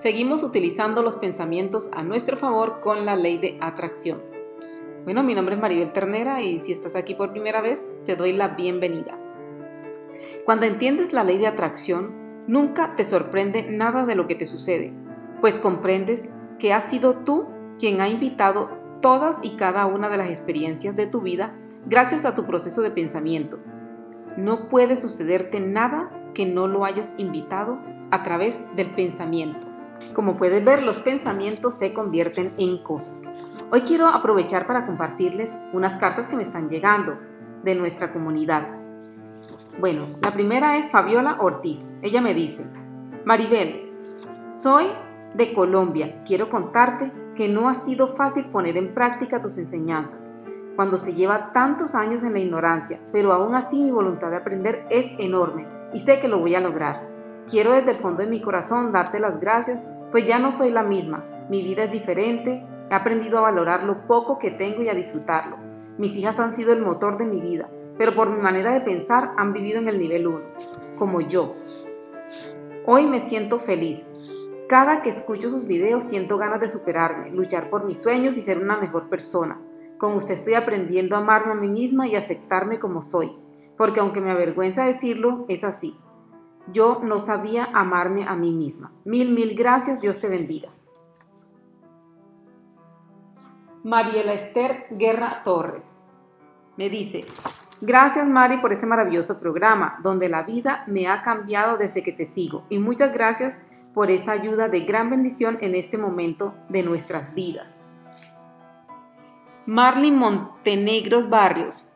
Seguimos utilizando los pensamientos a nuestro favor con la ley de atracción. Bueno, mi nombre es Maribel Ternera y si estás aquí por primera vez, te doy la bienvenida. Cuando entiendes la ley de atracción, nunca te sorprende nada de lo que te sucede, pues comprendes que has sido tú quien ha invitado todas y cada una de las experiencias de tu vida gracias a tu proceso de pensamiento. No puede sucederte nada que no lo hayas invitado a través del pensamiento. Como puedes ver, los pensamientos se convierten en cosas. Hoy quiero aprovechar para compartirles unas cartas que me están llegando de nuestra comunidad. Bueno, la primera es Fabiola Ortiz. Ella me dice, Maribel, soy de Colombia. Quiero contarte que no ha sido fácil poner en práctica tus enseñanzas cuando se lleva tantos años en la ignorancia, pero aún así mi voluntad de aprender es enorme y sé que lo voy a lograr. Quiero desde el fondo de mi corazón darte las gracias pues ya no soy la misma, mi vida es diferente, he aprendido a valorar lo poco que tengo y a disfrutarlo. Mis hijas han sido el motor de mi vida, pero por mi manera de pensar han vivido en el nivel 1, como yo. Hoy me siento feliz. Cada que escucho sus videos siento ganas de superarme, luchar por mis sueños y ser una mejor persona. Con usted estoy aprendiendo a amarme a mí misma y aceptarme como soy, porque aunque me avergüenza decirlo, es así. Yo no sabía amarme a mí misma. Mil, mil gracias. Dios te bendiga. Mariela Esther Guerra Torres me dice, gracias Mari por ese maravilloso programa donde la vida me ha cambiado desde que te sigo y muchas gracias por esa ayuda de gran bendición en este momento de nuestras vidas. Marlin Montenegros Barrios,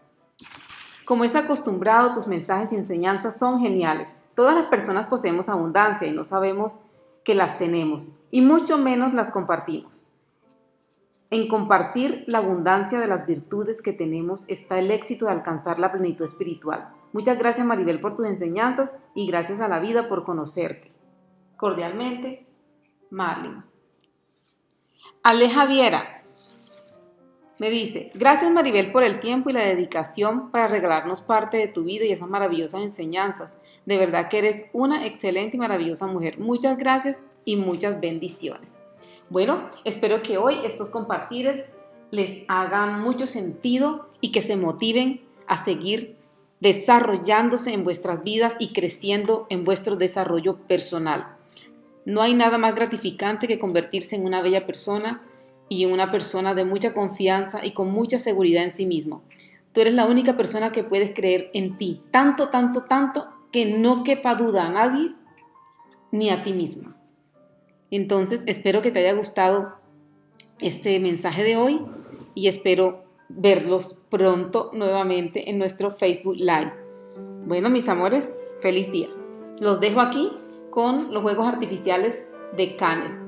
como es acostumbrado, tus mensajes y enseñanzas son geniales. Todas las personas poseemos abundancia y no sabemos que las tenemos y mucho menos las compartimos. En compartir la abundancia de las virtudes que tenemos está el éxito de alcanzar la plenitud espiritual. Muchas gracias Maribel por tus enseñanzas y gracias a la vida por conocerte. Cordialmente, Marlene. Aleja Viera me dice, gracias Maribel por el tiempo y la dedicación para regalarnos parte de tu vida y esas maravillosas enseñanzas. De verdad que eres una excelente y maravillosa mujer. Muchas gracias y muchas bendiciones. Bueno, espero que hoy estos compartires les hagan mucho sentido y que se motiven a seguir desarrollándose en vuestras vidas y creciendo en vuestro desarrollo personal. No hay nada más gratificante que convertirse en una bella persona y en una persona de mucha confianza y con mucha seguridad en sí mismo. Tú eres la única persona que puedes creer en ti, tanto, tanto, tanto que no quepa duda a nadie ni a ti misma. Entonces, espero que te haya gustado este mensaje de hoy y espero verlos pronto nuevamente en nuestro Facebook Live. Bueno, mis amores, feliz día. Los dejo aquí con los juegos artificiales de Canes.